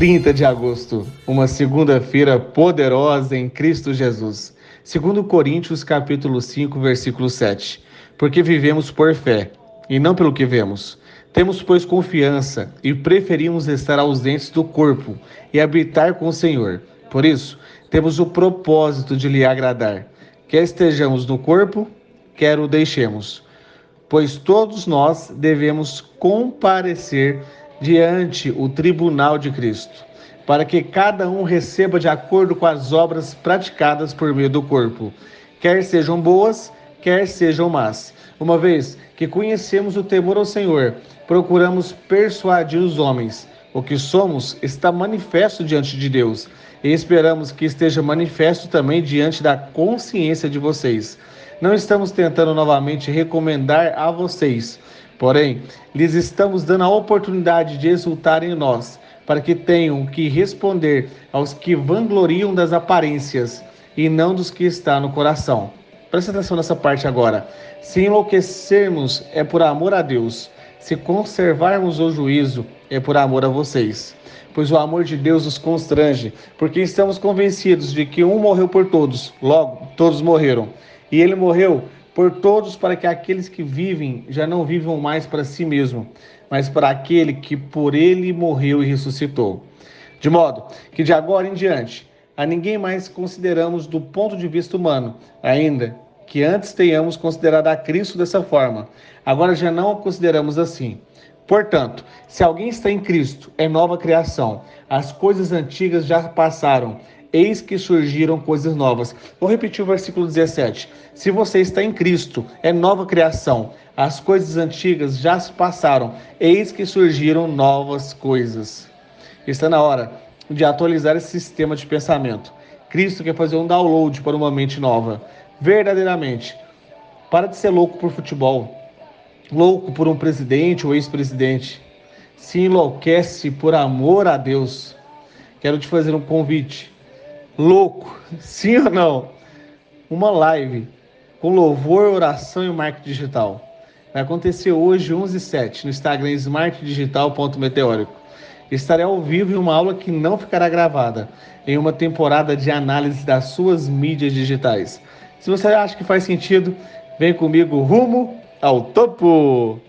30 de agosto, uma segunda-feira poderosa em Cristo Jesus. Segundo Coríntios capítulo 5, versículo 7. Porque vivemos por fé, e não pelo que vemos. Temos, pois, confiança e preferimos estar ausentes do corpo e habitar com o Senhor. Por isso, temos o propósito de lhe agradar, quer estejamos no corpo, quer o deixemos. Pois todos nós devemos comparecer diante o tribunal de Cristo, para que cada um receba de acordo com as obras praticadas por meio do corpo, quer sejam boas, quer sejam más. Uma vez que conhecemos o temor ao Senhor, procuramos persuadir os homens. O que somos está manifesto diante de Deus e esperamos que esteja manifesto também diante da consciência de vocês. Não estamos tentando novamente recomendar a vocês Porém, lhes estamos dando a oportunidade de exultar em nós, para que tenham que responder aos que vangloriam das aparências e não dos que está no coração. Presta atenção nessa parte agora. Se enlouquecermos é por amor a Deus, se conservarmos o juízo é por amor a vocês. Pois o amor de Deus nos constrange, porque estamos convencidos de que um morreu por todos, logo todos morreram. E ele morreu por todos, para que aqueles que vivem já não vivam mais para si mesmo, mas para aquele que por ele morreu e ressuscitou. De modo que de agora em diante, a ninguém mais consideramos do ponto de vista humano, ainda que antes tenhamos considerado a Cristo dessa forma, agora já não o consideramos assim. Portanto, se alguém está em Cristo, é nova criação. As coisas antigas já passaram, eis que surgiram coisas novas. Vou repetir o versículo 17. Se você está em Cristo, é nova criação. As coisas antigas já se passaram, eis que surgiram novas coisas. Está na hora de atualizar esse sistema de pensamento. Cristo quer fazer um download para uma mente nova. Verdadeiramente. Para de ser louco por futebol, louco por um presidente ou ex-presidente. Se enlouquece por amor a Deus. Quero te fazer um convite louco, sim ou não? Uma live com louvor, oração e marketing digital. Vai acontecer hoje, 11 h 07 no Instagram smartdigital.meteórico. Estarei ao vivo em uma aula que não ficará gravada, em uma temporada de análise das suas mídias digitais. Se você acha que faz sentido, vem comigo rumo ao topo!